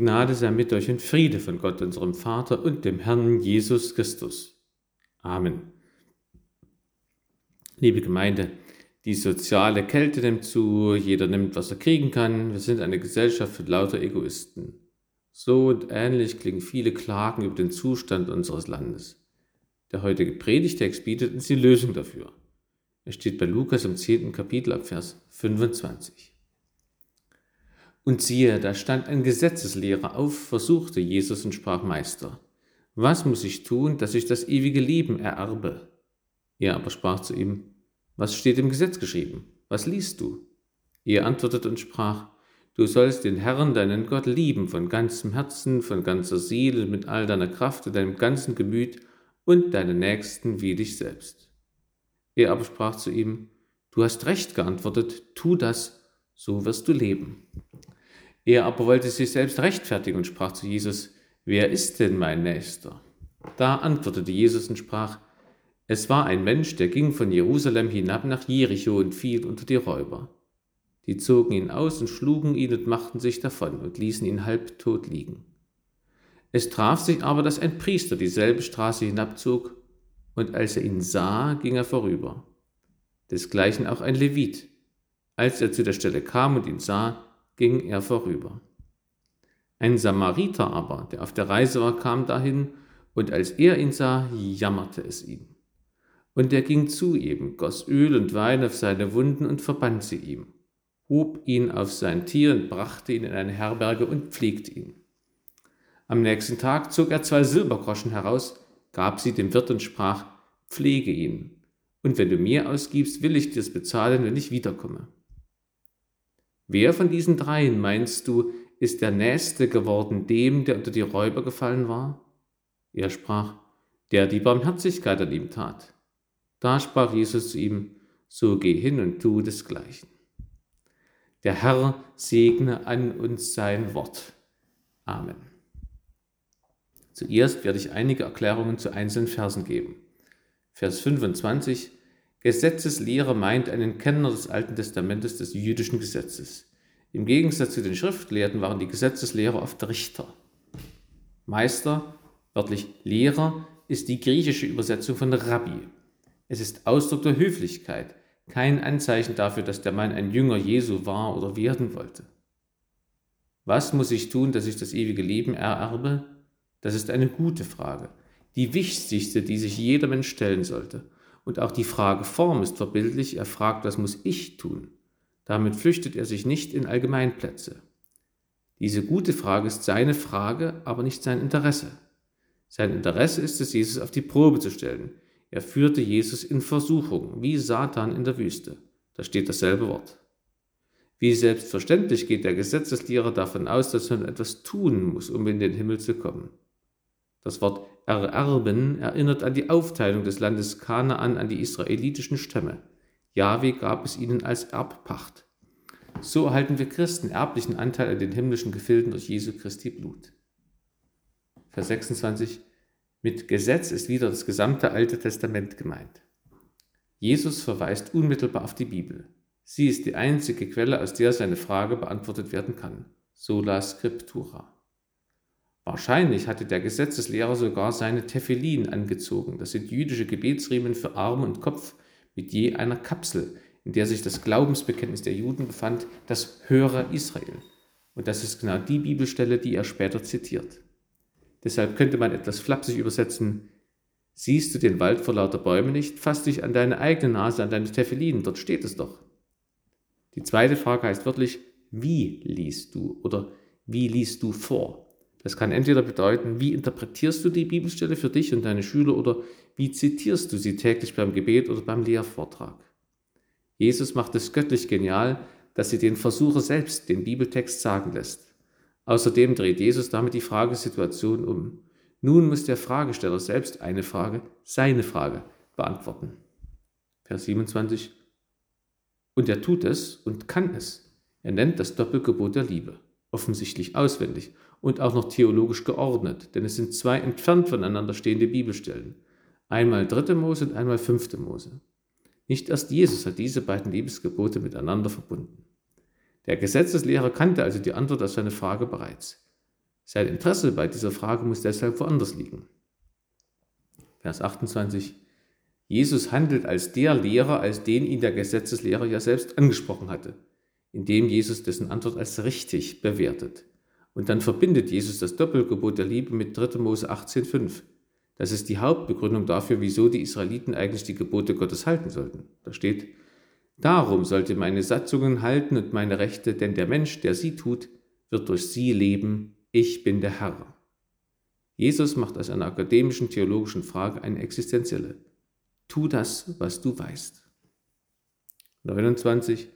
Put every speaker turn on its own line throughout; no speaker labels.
Gnade sei mit euch und Friede von Gott, unserem Vater und dem Herrn Jesus Christus. Amen. Liebe Gemeinde, die soziale Kälte nimmt zu, jeder nimmt, was er kriegen kann. Wir sind eine Gesellschaft für lauter Egoisten. So und ähnlich klingen viele Klagen über den Zustand unseres Landes. Der heutige Predigtext bietet uns die Lösung dafür. Er steht bei Lukas im 10. Kapitel ab Vers 25. Und siehe, da stand ein Gesetzeslehrer auf, versuchte Jesus und sprach Meister, was muss ich tun, dass ich das ewige Leben ererbe? Er aber sprach zu ihm, was steht im Gesetz geschrieben? Was liest du? Er antwortete und sprach, du sollst den Herrn, deinen Gott, lieben von ganzem Herzen, von ganzer Seele, mit all deiner Kraft und deinem ganzen Gemüt und deinen Nächsten wie dich selbst. Er aber sprach zu ihm, du hast recht geantwortet, tu das, so wirst du leben. Er aber wollte sich selbst rechtfertigen und sprach zu Jesus, wer ist denn mein Nächster? Da antwortete Jesus und sprach, es war ein Mensch, der ging von Jerusalem hinab nach Jericho und fiel unter die Räuber. Die zogen ihn aus und schlugen ihn und machten sich davon und ließen ihn halbtot liegen. Es traf sich aber, dass ein Priester dieselbe Straße hinabzog, und als er ihn sah, ging er vorüber. Desgleichen auch ein Levit. Als er zu der Stelle kam und ihn sah, ging er vorüber. Ein Samariter aber, der auf der Reise war, kam dahin, und als er ihn sah, jammerte es ihn. Und er ging zu ihm, goss Öl und Wein auf seine Wunden und verband sie ihm, hob ihn auf sein Tier und brachte ihn in eine Herberge und pflegte ihn. Am nächsten Tag zog er zwei Silbergroschen heraus, gab sie dem Wirt und sprach, pflege ihn, und wenn du mir ausgibst, will ich dir's bezahlen, wenn ich wiederkomme. Wer von diesen dreien, meinst du, ist der Nächste geworden dem, der unter die Räuber gefallen war? Er sprach, der die Barmherzigkeit an ihm tat. Da sprach Jesus zu ihm, so geh hin und tu desgleichen. Der Herr segne an uns sein Wort. Amen. Zuerst werde ich einige Erklärungen zu einzelnen Versen geben. Vers 25 Gesetzeslehrer meint einen Kenner des Alten Testamentes des jüdischen Gesetzes. Im Gegensatz zu den Schriftgelehrten waren die Gesetzeslehrer oft Richter. Meister, wörtlich Lehrer, ist die griechische Übersetzung von Rabbi. Es ist Ausdruck der Höflichkeit, kein Anzeichen dafür, dass der Mann ein Jünger Jesu war oder werden wollte. Was muss ich tun, dass ich das ewige Leben ererbe? Das ist eine gute Frage, die wichtigste, die sich jeder Mensch stellen sollte. Und auch die Frageform ist verbildlich. Er fragt, was muss ich tun? Damit flüchtet er sich nicht in Allgemeinplätze. Diese gute Frage ist seine Frage, aber nicht sein Interesse. Sein Interesse ist es, Jesus auf die Probe zu stellen. Er führte Jesus in Versuchung, wie Satan in der Wüste. Da steht dasselbe Wort. Wie selbstverständlich geht der Gesetzeslehrer davon aus, dass man etwas tun muss, um in den Himmel zu kommen. Das Wort ererben erinnert an die Aufteilung des Landes Kanaan an die israelitischen Stämme. Jahwe gab es ihnen als Erbpacht. So erhalten wir Christen erblichen Anteil an den himmlischen Gefilden durch Jesu Christi Blut. Vers 26. Mit Gesetz ist wieder das gesamte Alte Testament gemeint. Jesus verweist unmittelbar auf die Bibel. Sie ist die einzige Quelle, aus der seine Frage beantwortet werden kann. Sola Scriptura. Wahrscheinlich hatte der Gesetzeslehrer sogar seine Tefillin angezogen. Das sind jüdische Gebetsriemen für Arm und Kopf mit je einer Kapsel, in der sich das Glaubensbekenntnis der Juden befand, das Hörer Israel. Und das ist genau die Bibelstelle, die er später zitiert. Deshalb könnte man etwas flapsig übersetzen, siehst du den Wald vor lauter Bäumen nicht, fass dich an deine eigene Nase, an deine Tefillin, dort steht es doch. Die zweite Frage heißt wörtlich, wie liest du oder wie liest du vor? Das kann entweder bedeuten, wie interpretierst du die Bibelstelle für dich und deine Schüler oder wie zitierst du sie täglich beim Gebet oder beim Lehrvortrag. Jesus macht es göttlich genial, dass sie den Versucher selbst den Bibeltext sagen lässt. Außerdem dreht Jesus damit die Fragesituation um. Nun muss der Fragesteller selbst eine Frage, seine Frage, beantworten. Vers 27. Und er tut es und kann es. Er nennt das Doppelgebot der Liebe, offensichtlich auswendig und auch noch theologisch geordnet, denn es sind zwei entfernt voneinander stehende Bibelstellen. Einmal dritte Mose und einmal fünfte Mose. Nicht erst Jesus hat diese beiden Liebesgebote miteinander verbunden. Der Gesetzeslehrer kannte also die Antwort auf seine Frage bereits. Sein Interesse bei dieser Frage muss deshalb woanders liegen. Vers 28. Jesus handelt als der Lehrer, als den ihn der Gesetzeslehrer ja selbst angesprochen hatte, indem Jesus dessen Antwort als richtig bewertet. Und dann verbindet Jesus das Doppelgebot der Liebe mit 3. Mose 18,5. Das ist die Hauptbegründung dafür, wieso die Israeliten eigentlich die Gebote Gottes halten sollten. Da steht, Darum sollte meine Satzungen halten und meine Rechte, denn der Mensch, der sie tut, wird durch sie leben. Ich bin der Herr. Jesus macht aus einer akademischen theologischen Frage eine existenzielle. Tu das, was du weißt. 29.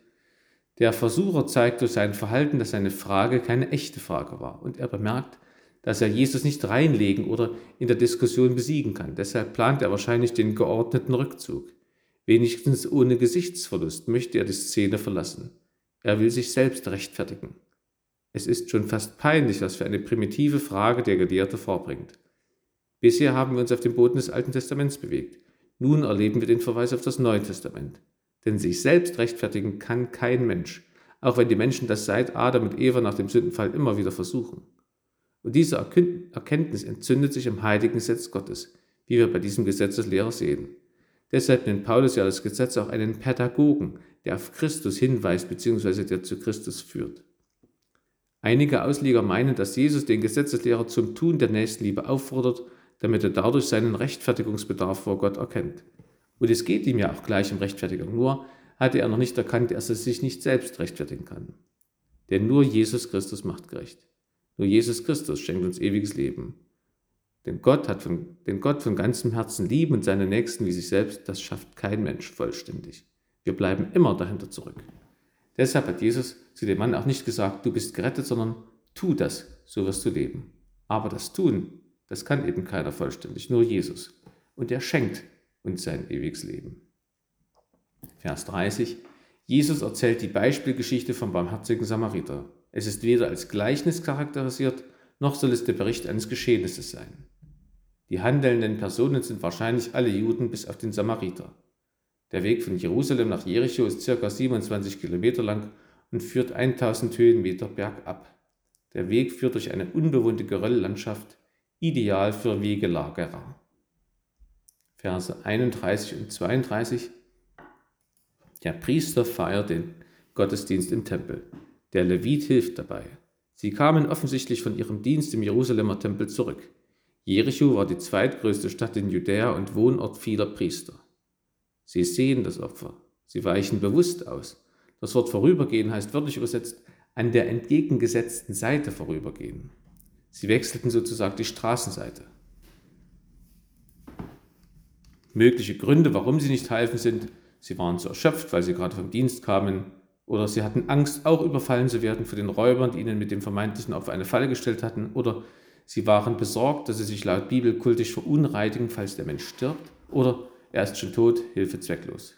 Der Versucher zeigt durch sein Verhalten, dass seine Frage keine echte Frage war und er bemerkt, dass er Jesus nicht reinlegen oder in der Diskussion besiegen kann. Deshalb plant er wahrscheinlich den geordneten Rückzug. Wenigstens ohne Gesichtsverlust möchte er die Szene verlassen. Er will sich selbst rechtfertigen. Es ist schon fast peinlich, was für eine primitive Frage der Gelehrte vorbringt. Bisher haben wir uns auf dem Boden des Alten Testaments bewegt. Nun erleben wir den Verweis auf das Neue Testament. Denn sich selbst rechtfertigen kann kein Mensch, auch wenn die Menschen das seit Adam und Eva nach dem Sündenfall immer wieder versuchen. Und diese Erkenntnis entzündet sich im heiligen Gesetz Gottes, wie wir bei diesem Gesetzeslehrer sehen. Deshalb nennt Paulus ja das Gesetz auch einen Pädagogen, der auf Christus hinweist bzw. der zu Christus führt. Einige Ausleger meinen, dass Jesus den Gesetzeslehrer zum Tun der Nächstenliebe auffordert, damit er dadurch seinen Rechtfertigungsbedarf vor Gott erkennt. Und es geht ihm ja auch gleich um Rechtfertigung, nur hatte er noch nicht erkannt, dass er sich nicht selbst rechtfertigen kann. Denn nur Jesus Christus macht gerecht. Nur Jesus Christus schenkt uns ewiges Leben. Denn Gott hat von, den Gott von ganzem Herzen lieben und seine Nächsten wie sich selbst, das schafft kein Mensch vollständig. Wir bleiben immer dahinter zurück. Deshalb hat Jesus zu dem Mann auch nicht gesagt, du bist gerettet, sondern tu das, so wirst du leben. Aber das Tun, das kann eben keiner vollständig, nur Jesus. Und er schenkt uns sein ewiges Leben. Vers 30. Jesus erzählt die Beispielgeschichte vom barmherzigen Samariter. Es ist weder als Gleichnis charakterisiert, noch soll es der Bericht eines Geschehnisses sein. Die handelnden Personen sind wahrscheinlich alle Juden bis auf den Samariter. Der Weg von Jerusalem nach Jericho ist ca. 27 Kilometer lang und führt 1000 Höhenmeter bergab. Der Weg führt durch eine unbewohnte Gerölllandschaft, ideal für Wegelagerer. Verse 31 und 32 Der Priester feiert den Gottesdienst im Tempel. Der Levit hilft dabei. Sie kamen offensichtlich von ihrem Dienst im Jerusalemer Tempel zurück. Jericho war die zweitgrößte Stadt in Judäa und Wohnort vieler Priester. Sie sehen das Opfer. Sie weichen bewusst aus. Das Wort vorübergehen heißt wörtlich übersetzt an der entgegengesetzten Seite vorübergehen. Sie wechselten sozusagen die Straßenseite. Mögliche Gründe, warum sie nicht halfen, sind, sie waren zu erschöpft, weil sie gerade vom Dienst kamen, oder sie hatten Angst, auch überfallen zu werden von den Räubern, die ihnen mit dem vermeintlichen Opfer eine Falle gestellt hatten, oder Sie waren besorgt, dass sie sich laut Bibel kultisch verunreinigen, falls der Mensch stirbt, oder er ist schon tot, Hilfe zwecklos.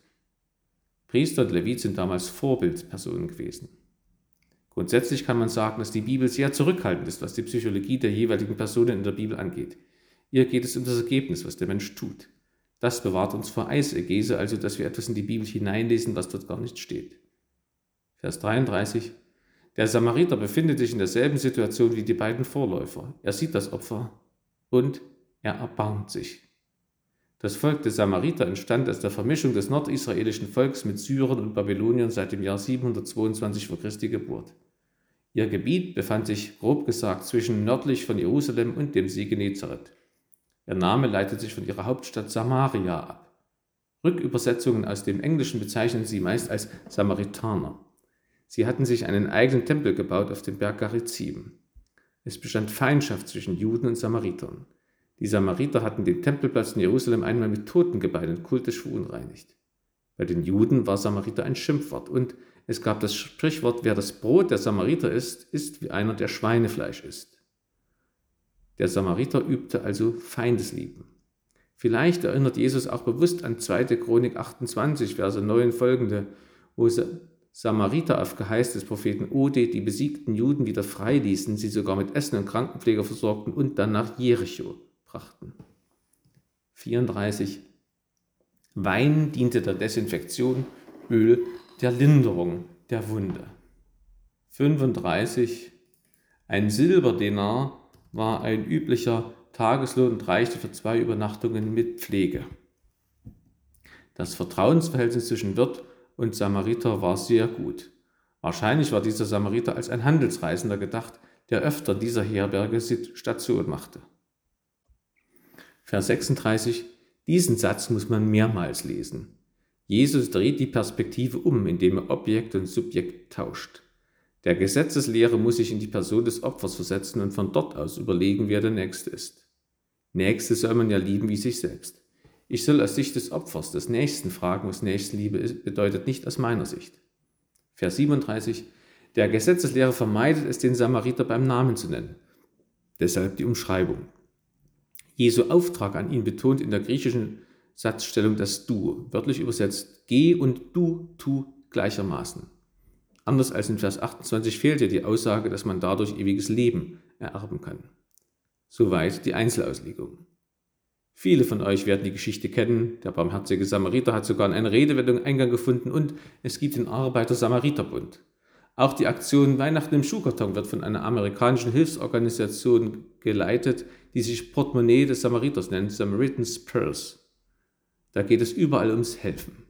Priester und Levit sind damals Vorbildpersonen gewesen. Grundsätzlich kann man sagen, dass die Bibel sehr zurückhaltend ist, was die Psychologie der jeweiligen Personen in der Bibel angeht. Ihr geht es um das Ergebnis, was der Mensch tut. Das bewahrt uns vor Eisegese, also dass wir etwas in die Bibel hineinlesen, was dort gar nicht steht. Vers 33 der Samariter befindet sich in derselben Situation wie die beiden Vorläufer. Er sieht das Opfer und er erbarmt sich. Das Volk der Samariter entstand aus der Vermischung des nordisraelischen Volks mit Syrern und Babyloniern seit dem Jahr 722 vor Christi Geburt. Ihr Gebiet befand sich, grob gesagt, zwischen nördlich von Jerusalem und dem See Genezareth. Ihr Name leitet sich von ihrer Hauptstadt Samaria ab. Rückübersetzungen aus dem Englischen bezeichnen sie meist als Samaritaner. Sie hatten sich einen eigenen Tempel gebaut auf dem Berg Garizim. Es bestand Feindschaft zwischen Juden und Samaritern. Die Samariter hatten den Tempelplatz in Jerusalem einmal mit Totengebeinen kultisch verunreinigt. Bei den Juden war Samariter ein Schimpfwort und es gab das Sprichwort, wer das Brot der Samariter isst, ist wie einer, der Schweinefleisch isst. Der Samariter übte also Feindeslieben. Vielleicht erinnert Jesus auch bewusst an 2. Chronik 28, Verse 9 folgende, wo Samariter auf Geheiß des Propheten Ode die besiegten Juden wieder freiließen, sie sogar mit Essen und Krankenpfleger versorgten und dann nach Jericho brachten. 34. Wein diente der Desinfektion, Öl der Linderung der Wunde. 35. Ein Silberdenar war ein üblicher Tageslohn und reichte für zwei Übernachtungen mit Pflege. Das Vertrauensverhältnis zwischen Wirt und Samariter war sehr gut. Wahrscheinlich war dieser Samariter als ein Handelsreisender gedacht, der öfter dieser Herberge Station machte. Vers 36. Diesen Satz muss man mehrmals lesen. Jesus dreht die Perspektive um, indem er Objekt und Subjekt tauscht. Der Gesetzeslehrer muss sich in die Person des Opfers versetzen und von dort aus überlegen, wer der Nächste ist. Nächste soll man ja lieben wie sich selbst. Ich soll aus Sicht des Opfers, des Nächsten fragen, was Nächstenliebe ist, bedeutet nicht aus meiner Sicht. Vers 37. Der Gesetzeslehrer vermeidet es, den Samariter beim Namen zu nennen. Deshalb die Umschreibung. Jesu Auftrag an ihn betont in der griechischen Satzstellung das Du, wörtlich übersetzt, geh und du tu gleichermaßen. Anders als in Vers 28 fehlt ja die Aussage, dass man dadurch ewiges Leben ererben kann. Soweit die Einzelauslegung. Viele von euch werden die Geschichte kennen. Der barmherzige Samariter hat sogar in eine Redewendung Eingang gefunden und es gibt den Arbeiter-Samariter-Bund. Auch die Aktion Weihnachten im Schuhkarton wird von einer amerikanischen Hilfsorganisation geleitet, die sich Portemonnaie des Samariters nennt, Samaritan's Purse. Da geht es überall ums Helfen.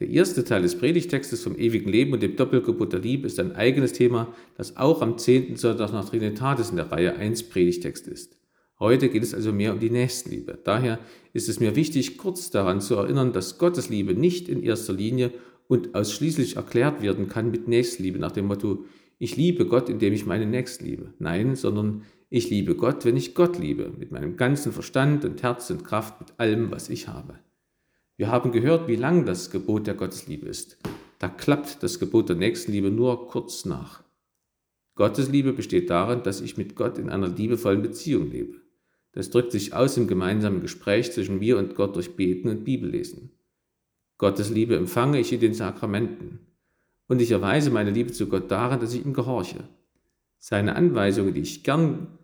Der erste Teil des Predigtextes vom ewigen Leben und dem Doppelgebot der Liebe ist ein eigenes Thema, das auch am 10. Sonntag nach Trinitatis in der Reihe 1 Predigtext ist. Heute geht es also mehr um die Nächstenliebe. Daher ist es mir wichtig, kurz daran zu erinnern, dass Gottes Liebe nicht in erster Linie und ausschließlich erklärt werden kann mit Nächstenliebe nach dem Motto, ich liebe Gott, indem ich meine Nächsten liebe. Nein, sondern ich liebe Gott, wenn ich Gott liebe, mit meinem ganzen Verstand und Herz und Kraft, mit allem, was ich habe. Wir haben gehört, wie lang das Gebot der Gottesliebe ist. Da klappt das Gebot der Nächstenliebe nur kurz nach. Gottes Liebe besteht darin, dass ich mit Gott in einer liebevollen Beziehung lebe. Das drückt sich aus im gemeinsamen Gespräch zwischen mir und Gott durch Beten und Bibellesen. Gottes Liebe empfange ich in den Sakramenten. Und ich erweise meine Liebe zu Gott darin, dass ich ihm gehorche. Seine Anweisungen, die ich gern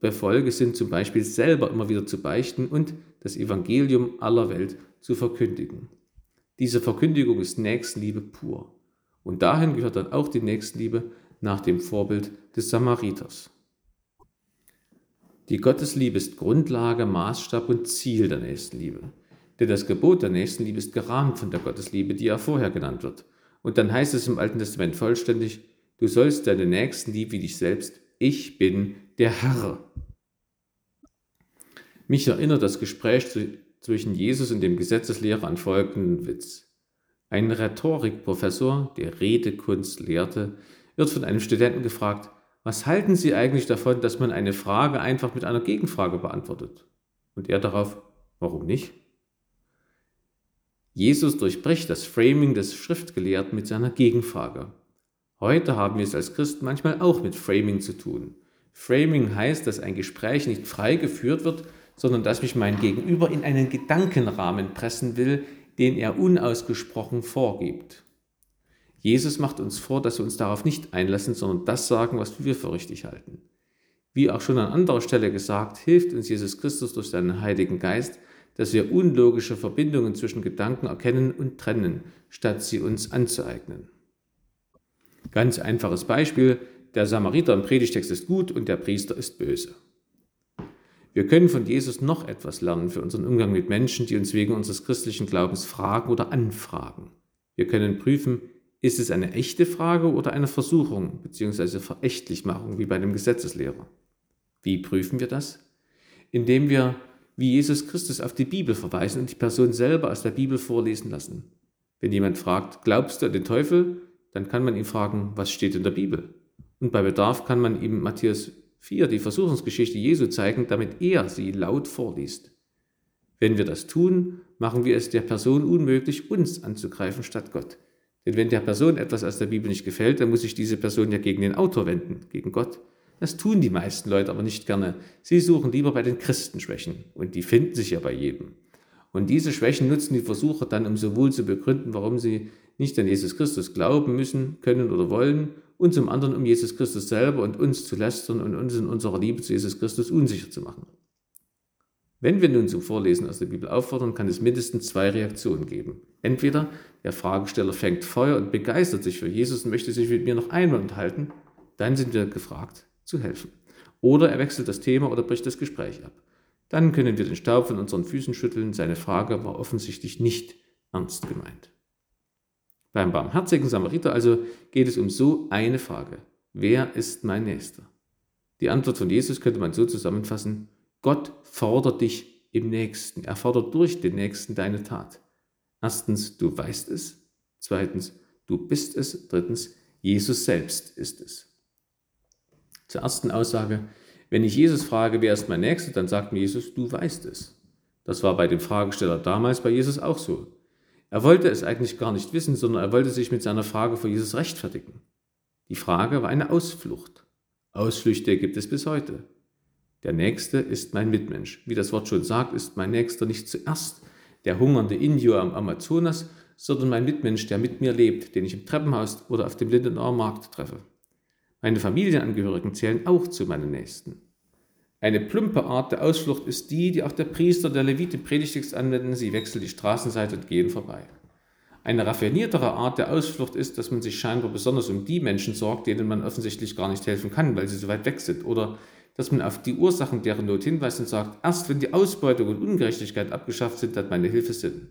befolge, sind zum Beispiel selber immer wieder zu beichten und das Evangelium aller Welt zu verkündigen. Diese Verkündigung ist Nächstenliebe pur. Und dahin gehört dann auch die Nächstenliebe nach dem Vorbild des Samariters. Die Gottesliebe ist Grundlage, Maßstab und Ziel der Nächstenliebe. Denn das Gebot der Nächstenliebe ist gerahmt von der Gottesliebe, die ja vorher genannt wird. Und dann heißt es im Alten Testament vollständig, du sollst deine Nächsten lieb wie dich selbst, ich bin der Herr. Mich erinnert das Gespräch zwischen Jesus und dem Gesetzeslehrer an folgenden Witz. Ein Rhetorikprofessor, der Redekunst lehrte, wird von einem Studenten gefragt, was halten Sie eigentlich davon, dass man eine Frage einfach mit einer Gegenfrage beantwortet? Und er darauf, warum nicht? Jesus durchbricht das Framing des Schriftgelehrten mit seiner Gegenfrage. Heute haben wir es als Christen manchmal auch mit Framing zu tun. Framing heißt, dass ein Gespräch nicht frei geführt wird, sondern dass mich mein Gegenüber in einen Gedankenrahmen pressen will, den er unausgesprochen vorgibt. Jesus macht uns vor, dass wir uns darauf nicht einlassen, sondern das sagen, was wir für richtig halten. Wie auch schon an anderer Stelle gesagt, hilft uns Jesus Christus durch seinen Heiligen Geist, dass wir unlogische Verbindungen zwischen Gedanken erkennen und trennen, statt sie uns anzueignen. Ganz einfaches Beispiel, der Samariter im Predigtext ist gut und der Priester ist böse. Wir können von Jesus noch etwas lernen für unseren Umgang mit Menschen, die uns wegen unseres christlichen Glaubens fragen oder anfragen. Wir können prüfen, ist es eine echte Frage oder eine Versuchung bzw. Verächtlichmachung wie bei dem Gesetzeslehrer? Wie prüfen wir das? Indem wir wie Jesus Christus auf die Bibel verweisen und die Person selber aus der Bibel vorlesen lassen. Wenn jemand fragt, glaubst du an den Teufel? Dann kann man ihn fragen, was steht in der Bibel? Und bei Bedarf kann man ihm Matthäus 4, die Versuchungsgeschichte Jesu zeigen, damit er sie laut vorliest. Wenn wir das tun, machen wir es der Person unmöglich, uns anzugreifen statt Gott. Denn wenn der Person etwas aus der Bibel nicht gefällt, dann muss sich diese Person ja gegen den Autor wenden, gegen Gott. Das tun die meisten Leute aber nicht gerne. Sie suchen lieber bei den Christenschwächen und die finden sich ja bei jedem. Und diese Schwächen nutzen die Versucher dann, um sowohl zu begründen, warum sie nicht an Jesus Christus glauben müssen, können oder wollen, und zum anderen um Jesus Christus selber und uns zu lästern und uns in unserer Liebe zu Jesus Christus unsicher zu machen. Wenn wir nun zum Vorlesen aus der Bibel auffordern, kann es mindestens zwei Reaktionen geben. Entweder der Fragesteller fängt Feuer und begeistert sich für Jesus und möchte sich mit mir noch einmal unterhalten, dann sind wir gefragt zu helfen. Oder er wechselt das Thema oder bricht das Gespräch ab. Dann können wir den Staub von unseren Füßen schütteln. Seine Frage war offensichtlich nicht ernst gemeint. Beim barmherzigen Samariter also geht es um so eine Frage. Wer ist mein Nächster? Die Antwort von Jesus könnte man so zusammenfassen. Gott fordert dich im Nächsten. Er fordert durch den Nächsten deine Tat. Erstens, du weißt es. Zweitens, du bist es. Drittens, Jesus selbst ist es. Zur ersten Aussage, wenn ich Jesus frage, wer ist mein Nächster, dann sagt mir Jesus, du weißt es. Das war bei dem Fragesteller damals bei Jesus auch so. Er wollte es eigentlich gar nicht wissen, sondern er wollte sich mit seiner Frage vor Jesus rechtfertigen. Die Frage war eine Ausflucht. Ausflüchte gibt es bis heute. Der Nächste ist mein Mitmensch. Wie das Wort schon sagt, ist mein Nächster nicht zuerst der hungernde Indio am Amazonas, sondern mein Mitmensch, der mit mir lebt, den ich im Treppenhaus oder auf dem Lindenauer Markt treffe. Meine Familienangehörigen zählen auch zu meinen Nächsten. Eine plumpe Art der Ausflucht ist die, die auch der Priester der Levit im Predigtext anwenden, sie wechseln die Straßenseite und gehen vorbei. Eine raffiniertere Art der Ausflucht ist, dass man sich scheinbar besonders um die Menschen sorgt, denen man offensichtlich gar nicht helfen kann, weil sie so weit weg sind, oder dass man auf die Ursachen deren Not hinweist und sagt, erst wenn die Ausbeutung und Ungerechtigkeit abgeschafft sind, hat meine Hilfe Sinn.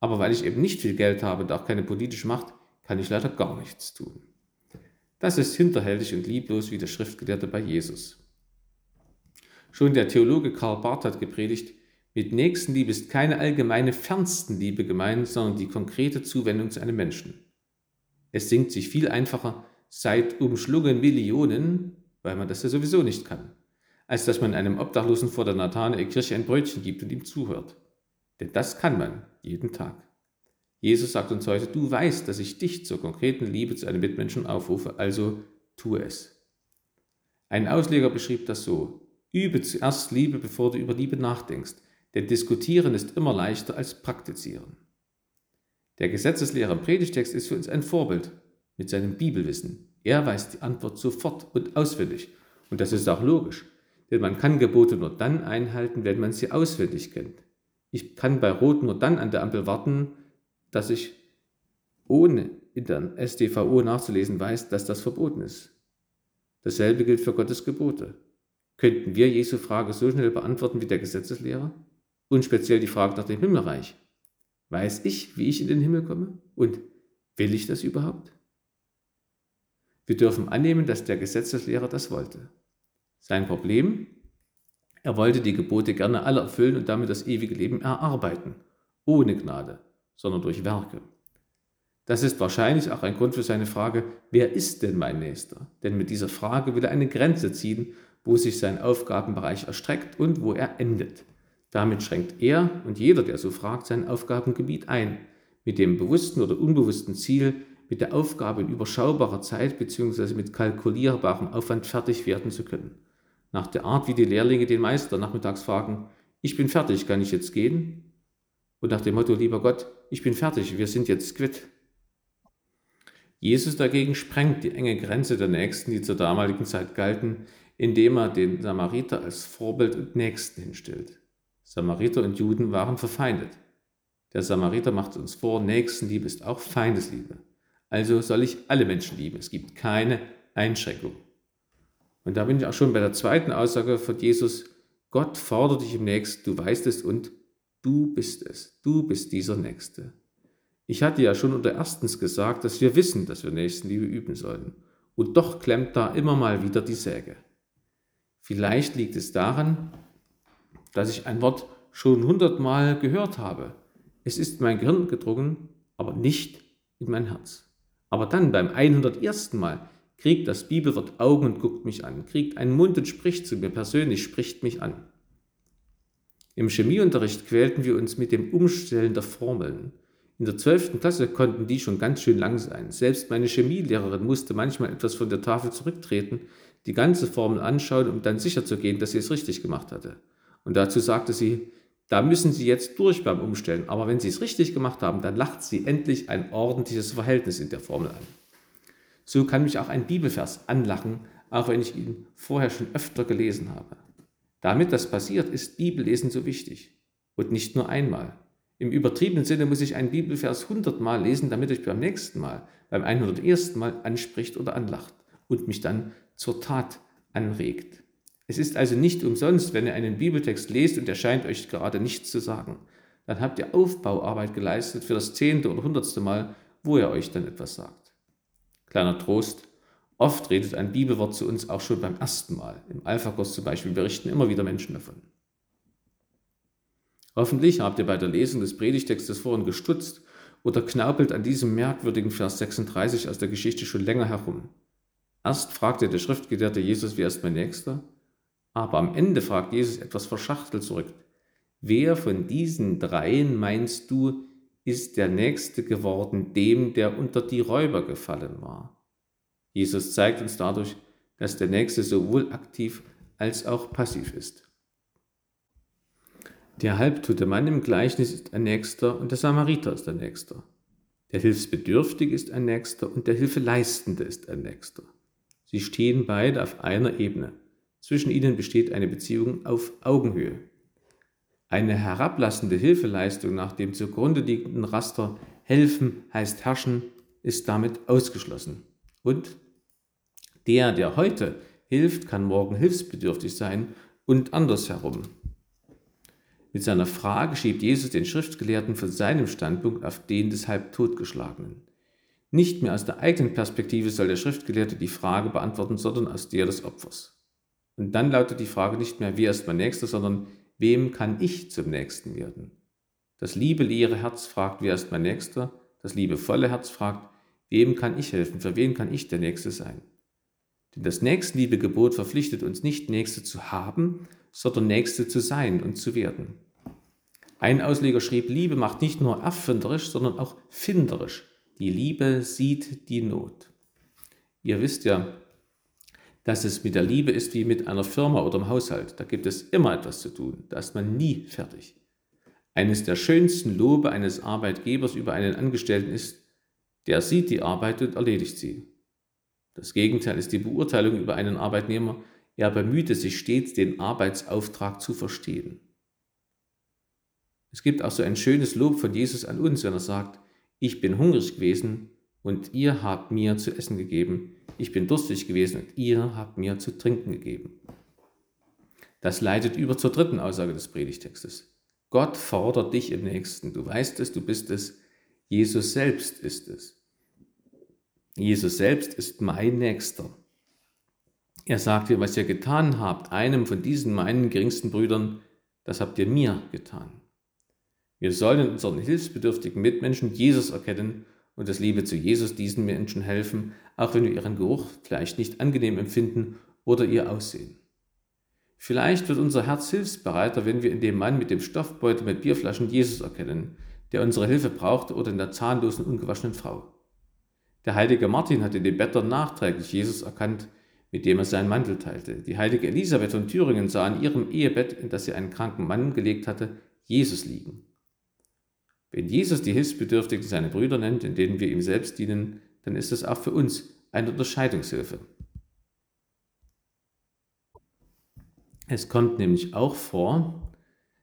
Aber weil ich eben nicht viel Geld habe und auch keine politische Macht, kann ich leider gar nichts tun. Das ist hinterhältig und lieblos wie der Schriftgelehrte bei Jesus. Schon der Theologe Karl Barth hat gepredigt, mit Nächstenliebe ist keine allgemeine Fernstenliebe gemeint, sondern die konkrete Zuwendung zu einem Menschen. Es singt sich viel einfacher, seid umschlungen Millionen, weil man das ja sowieso nicht kann, als dass man einem Obdachlosen vor der Nathanael-Kirche ein Brötchen gibt und ihm zuhört. Denn das kann man jeden Tag. Jesus sagt uns heute, du weißt, dass ich dich zur konkreten Liebe zu einem Mitmenschen aufrufe, also tue es. Ein Ausleger beschrieb das so, Übe zuerst Liebe, bevor du über Liebe nachdenkst, denn diskutieren ist immer leichter als praktizieren. Der Gesetzeslehrer im Predigtext ist für uns ein Vorbild mit seinem Bibelwissen. Er weiß die Antwort sofort und auswendig. Und das ist auch logisch, denn man kann Gebote nur dann einhalten, wenn man sie auswendig kennt. Ich kann bei Rot nur dann an der Ampel warten, dass ich ohne in der SDVO nachzulesen weiß, dass das verboten ist. Dasselbe gilt für Gottes Gebote. Könnten wir Jesu Frage so schnell beantworten wie der Gesetzeslehrer? Und speziell die Frage nach dem Himmelreich. Weiß ich, wie ich in den Himmel komme? Und will ich das überhaupt? Wir dürfen annehmen, dass der Gesetzeslehrer das wollte. Sein Problem? Er wollte die Gebote gerne alle erfüllen und damit das ewige Leben erarbeiten, ohne Gnade, sondern durch Werke. Das ist wahrscheinlich auch ein Grund für seine Frage, wer ist denn mein Nächster? Denn mit dieser Frage will er eine Grenze ziehen wo sich sein Aufgabenbereich erstreckt und wo er endet. Damit schränkt er und jeder, der so fragt, sein Aufgabengebiet ein, mit dem bewussten oder unbewussten Ziel, mit der Aufgabe in überschaubarer Zeit bzw. mit kalkulierbarem Aufwand fertig werden zu können. Nach der Art, wie die Lehrlinge den Meister nachmittags fragen, ich bin fertig, kann ich jetzt gehen? Und nach dem Motto, lieber Gott, ich bin fertig, wir sind jetzt quitt. Jesus dagegen sprengt die enge Grenze der Nächsten, die zur damaligen Zeit galten, indem er den Samariter als Vorbild und Nächsten hinstellt. Samariter und Juden waren verfeindet. Der Samariter macht uns vor, Nächstenliebe ist auch Feindesliebe. Also soll ich alle Menschen lieben. Es gibt keine Einschränkung. Und da bin ich auch schon bei der zweiten Aussage von Jesus. Gott fordert dich im Nächsten, du weißt es und du bist es. Du bist dieser Nächste. Ich hatte ja schon unter erstens gesagt, dass wir wissen, dass wir Nächstenliebe üben sollen. Und doch klemmt da immer mal wieder die Säge. Vielleicht liegt es daran, dass ich ein Wort schon hundertmal gehört habe. Es ist mein Gehirn gedrungen, aber nicht in mein Herz. Aber dann beim 101. Mal kriegt das Bibelwort Augen und guckt mich an, kriegt einen Mund und spricht zu mir persönlich, spricht mich an. Im Chemieunterricht quälten wir uns mit dem Umstellen der Formeln. In der 12. Klasse konnten die schon ganz schön lang sein. Selbst meine Chemielehrerin musste manchmal etwas von der Tafel zurücktreten, die ganze Formel anschauen, um dann sicher zu gehen, dass sie es richtig gemacht hatte. Und dazu sagte sie, da müssen Sie jetzt durch beim Umstellen, aber wenn Sie es richtig gemacht haben, dann lacht Sie endlich ein ordentliches Verhältnis in der Formel an. So kann mich auch ein Bibelvers anlachen, auch wenn ich ihn vorher schon öfter gelesen habe. Damit das passiert, ist Bibellesen so wichtig. Und nicht nur einmal. Im übertriebenen Sinne muss ich einen Bibelvers hundertmal lesen, damit ich beim nächsten Mal, beim 101. Mal anspricht oder anlacht und mich dann zur Tat anregt. Es ist also nicht umsonst, wenn ihr einen Bibeltext lest und er scheint euch gerade nichts zu sagen. Dann habt ihr Aufbauarbeit geleistet für das zehnte oder hundertste Mal, wo er euch dann etwas sagt. Kleiner Trost, oft redet ein Bibelwort zu uns auch schon beim ersten Mal. Im Alpha-Kurs zum Beispiel berichten immer wieder Menschen davon. Hoffentlich habt ihr bei der Lesung des Predigtextes vorhin gestutzt oder knaupelt an diesem merkwürdigen Vers 36 aus der Geschichte schon länger herum. Erst fragte der Schriftgelehrte Jesus, wer ist mein Nächster? Aber am Ende fragt Jesus etwas verschachtelt zurück. Wer von diesen dreien meinst du, ist der Nächste geworden, dem, der unter die Räuber gefallen war? Jesus zeigt uns dadurch, dass der Nächste sowohl aktiv als auch passiv ist. Der halbtote Mann im Gleichnis ist ein Nächster und der Samariter ist ein Nächster. Der Hilfsbedürftige ist ein Nächster und der Hilfeleistende ist ein Nächster. Sie stehen beide auf einer Ebene. Zwischen ihnen besteht eine Beziehung auf Augenhöhe. Eine herablassende Hilfeleistung nach dem zugrunde liegenden Raster helfen heißt herrschen, ist damit ausgeschlossen. Und der, der heute hilft, kann morgen hilfsbedürftig sein und andersherum. Mit seiner Frage schiebt Jesus den Schriftgelehrten von seinem Standpunkt auf den des Halbtotgeschlagenen. Nicht mehr aus der eigenen Perspektive soll der Schriftgelehrte die Frage beantworten, sondern aus der des Opfers. Und dann lautet die Frage nicht mehr, wer ist mein Nächster, sondern wem kann ich zum Nächsten werden? Das liebeleere Herz fragt, wer ist mein Nächster? Das liebevolle Herz fragt, wem kann ich helfen? Für wen kann ich der Nächste sein? Denn das Nächstenliebegebot verpflichtet uns nicht, Nächste zu haben, sondern Nächste zu sein und zu werden. Ein Ausleger schrieb, Liebe macht nicht nur erfinderisch, sondern auch finderisch. Die Liebe sieht die Not. Ihr wisst ja, dass es mit der Liebe ist wie mit einer Firma oder im Haushalt. Da gibt es immer etwas zu tun. Da ist man nie fertig. Eines der schönsten Lobe eines Arbeitgebers über einen Angestellten ist, der sieht die Arbeit und erledigt sie. Das Gegenteil ist die Beurteilung über einen Arbeitnehmer, er bemühte sich stets, den Arbeitsauftrag zu verstehen. Es gibt auch so ein schönes Lob von Jesus an uns, wenn er sagt, ich bin hungrig gewesen und ihr habt mir zu essen gegeben, ich bin durstig gewesen und ihr habt mir zu trinken gegeben. Das leitet über zur dritten Aussage des Predigtextes. Gott fordert dich im Nächsten. Du weißt es, du bist es. Jesus selbst ist es. Jesus selbst ist mein Nächster. Er sagt ihr, was ihr getan habt, einem von diesen meinen geringsten Brüdern, das habt ihr mir getan. Wir sollen in unseren hilfsbedürftigen Mitmenschen Jesus erkennen und das Liebe zu Jesus diesen Menschen helfen, auch wenn wir ihren Geruch vielleicht nicht angenehm empfinden oder ihr Aussehen. Vielleicht wird unser Herz hilfsbereiter, wenn wir in dem Mann mit dem Stoffbeutel mit Bierflaschen Jesus erkennen, der unsere Hilfe brauchte, oder in der zahnlosen, ungewaschenen Frau. Der heilige Martin hat in dem Bettler nachträglich Jesus erkannt, mit dem er seinen Mantel teilte. Die heilige Elisabeth von Thüringen sah in ihrem Ehebett, in das sie einen kranken Mann gelegt hatte, Jesus liegen. Wenn Jesus die Hilfsbedürftigen seine Brüder nennt, in denen wir ihm selbst dienen, dann ist es auch für uns eine Unterscheidungshilfe. Es kommt nämlich auch vor,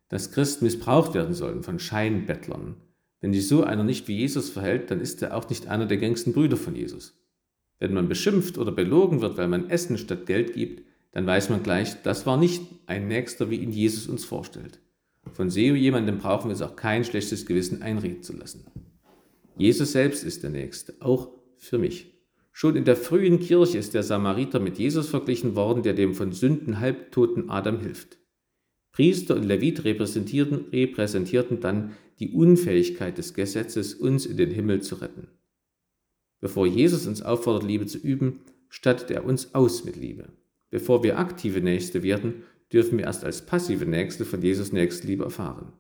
dass Christen missbraucht werden sollen von Scheinbettlern. Wenn sich so einer nicht wie Jesus verhält, dann ist er auch nicht einer der gängsten Brüder von Jesus. Wenn man beschimpft oder belogen wird, weil man Essen statt Geld gibt, dann weiß man gleich, das war nicht ein Nächster, wie ihn Jesus uns vorstellt. Von so jemandem brauchen wir uns auch kein schlechtes Gewissen einreden zu lassen. Jesus selbst ist der Nächste, auch für mich. Schon in der frühen Kirche ist der Samariter mit Jesus verglichen worden, der dem von Sünden halbtoten Adam hilft. Priester und Levit repräsentierten, repräsentierten dann die Unfähigkeit des Gesetzes, uns in den Himmel zu retten. Bevor Jesus uns auffordert, Liebe zu üben, stattet er uns aus mit Liebe. Bevor wir aktive Nächste werden, dürfen wir erst als passive Nächste von Jesus Nächstenliebe erfahren.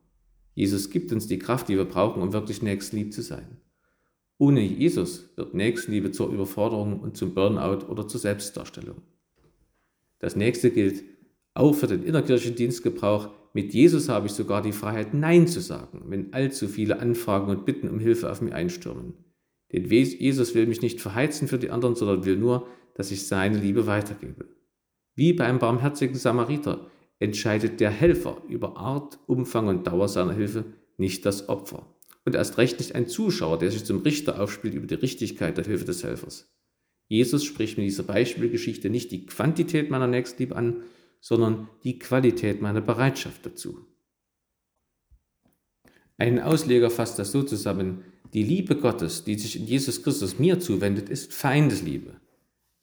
Jesus gibt uns die Kraft, die wir brauchen, um wirklich nächstlieb zu sein. Ohne Jesus wird Nächstenliebe zur Überforderung und zum Burnout oder zur Selbstdarstellung. Das nächste gilt auch für den Innerkirchendienstgebrauch. Mit Jesus habe ich sogar die Freiheit, Nein zu sagen, wenn allzu viele Anfragen und Bitten um Hilfe auf mich einstürmen. Denn Jesus will mich nicht verheizen für die anderen, sondern will nur, dass ich seine Liebe weitergebe. Wie beim barmherzigen Samariter entscheidet der Helfer über Art, Umfang und Dauer seiner Hilfe, nicht das Opfer. Und erst recht nicht ein Zuschauer, der sich zum Richter aufspielt über die Richtigkeit der Hilfe des Helfers. Jesus spricht mit dieser Beispielgeschichte nicht die Quantität meiner Nächstenliebe an, sondern die Qualität meiner Bereitschaft dazu. Ein Ausleger fasst das so zusammen, die Liebe Gottes, die sich in Jesus Christus mir zuwendet, ist Feindesliebe.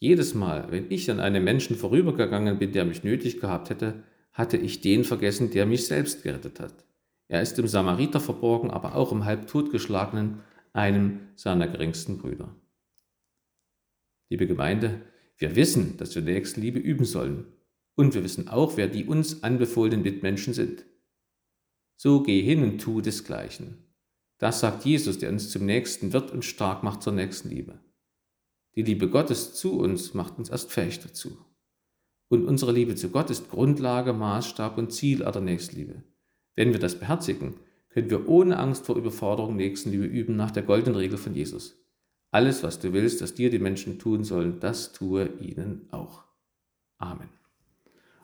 Jedes Mal, wenn ich an einem Menschen vorübergegangen bin, der mich nötig gehabt hätte, hatte ich den vergessen, der mich selbst gerettet hat. Er ist im Samariter verborgen, aber auch im halb totgeschlagenen, einem seiner geringsten Brüder. Liebe Gemeinde, wir wissen, dass wir Nächstenliebe üben sollen. Und wir wissen auch, wer die uns anbefohlenen Mitmenschen sind. So geh hin und tu desgleichen. Das sagt Jesus, der uns zum Nächsten wird und stark macht zur Nächstenliebe. Die Liebe Gottes zu uns macht uns erst fähig dazu. Und unsere Liebe zu Gott ist Grundlage, Maßstab und Ziel aller Nächstenliebe. Wenn wir das beherzigen, können wir ohne Angst vor Überforderung Nächstenliebe üben nach der goldenen Regel von Jesus. Alles, was du willst, dass dir die Menschen tun sollen, das tue ihnen auch. Amen.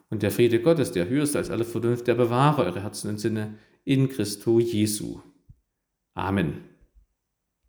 Und der Friede Gottes, der höchst als alle Vernunft, der bewahre eure Herzen und Sinne in Christo Jesu. Amen.